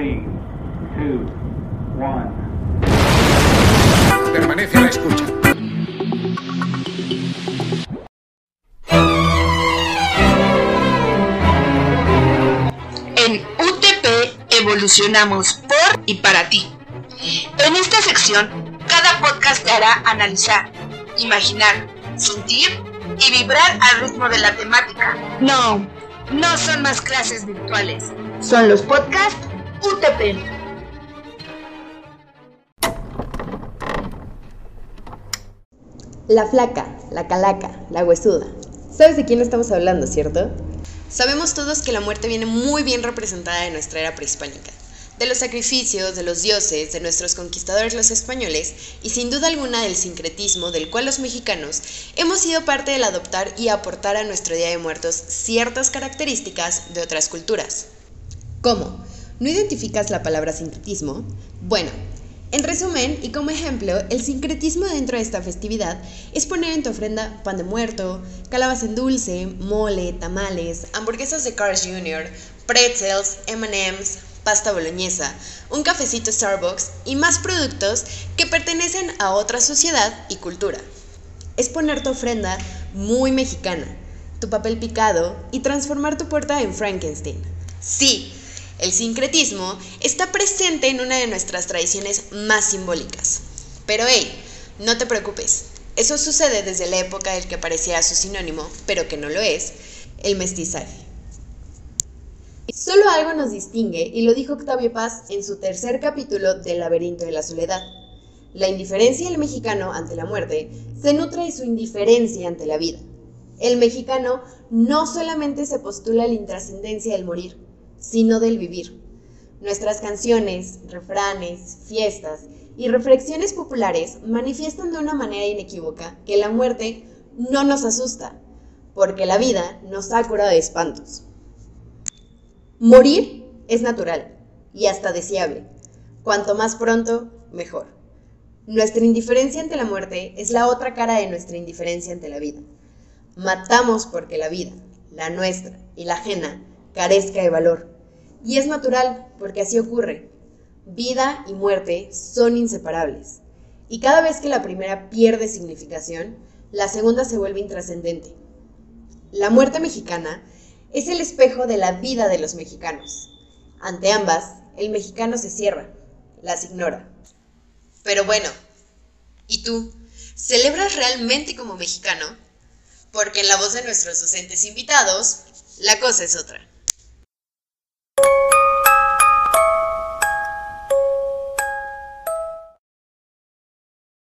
3, 2, 1. Permanece a la escucha. En UTP evolucionamos por y para ti. En esta sección, cada podcast te hará analizar, imaginar, sentir y vibrar al ritmo de la temática. No, no son más clases virtuales, son los podcasts UTP. La flaca, la calaca, la huesuda. ¿Sabes de quién estamos hablando, cierto? Sabemos todos que la muerte viene muy bien representada en nuestra era prehispánica, de los sacrificios, de los dioses, de nuestros conquistadores los españoles y sin duda alguna del sincretismo del cual los mexicanos hemos sido parte del adoptar y aportar a nuestro Día de Muertos ciertas características de otras culturas. ¿Cómo? ¿No identificas la palabra sincretismo? Bueno, en resumen, y como ejemplo, el sincretismo dentro de esta festividad es poner en tu ofrenda pan de muerto, calabaza en dulce, mole, tamales, hamburguesas de Cars Jr., pretzels, MMs, pasta boloñesa, un cafecito Starbucks y más productos que pertenecen a otra sociedad y cultura. Es poner tu ofrenda muy mexicana, tu papel picado y transformar tu puerta en Frankenstein. Sí, el sincretismo está presente en una de nuestras tradiciones más simbólicas. Pero hey, no te preocupes, eso sucede desde la época del que parecía su sinónimo, pero que no lo es, el mestizaje. Solo algo nos distingue, y lo dijo Octavio Paz en su tercer capítulo del laberinto de la soledad. La indiferencia del mexicano ante la muerte se nutre de su indiferencia ante la vida. El mexicano no solamente se postula la intrascendencia del morir, sino del vivir. Nuestras canciones, refranes, fiestas y reflexiones populares manifiestan de una manera inequívoca que la muerte no nos asusta, porque la vida nos ha curado de espantos. Morir es natural y hasta deseable. Cuanto más pronto, mejor. Nuestra indiferencia ante la muerte es la otra cara de nuestra indiferencia ante la vida. Matamos porque la vida, la nuestra y la ajena, carezca de valor. Y es natural, porque así ocurre. Vida y muerte son inseparables. Y cada vez que la primera pierde significación, la segunda se vuelve intrascendente. La muerte mexicana es el espejo de la vida de los mexicanos. Ante ambas, el mexicano se cierra, las ignora. Pero bueno, ¿y tú? ¿Celebras realmente como mexicano? Porque en la voz de nuestros docentes invitados, la cosa es otra.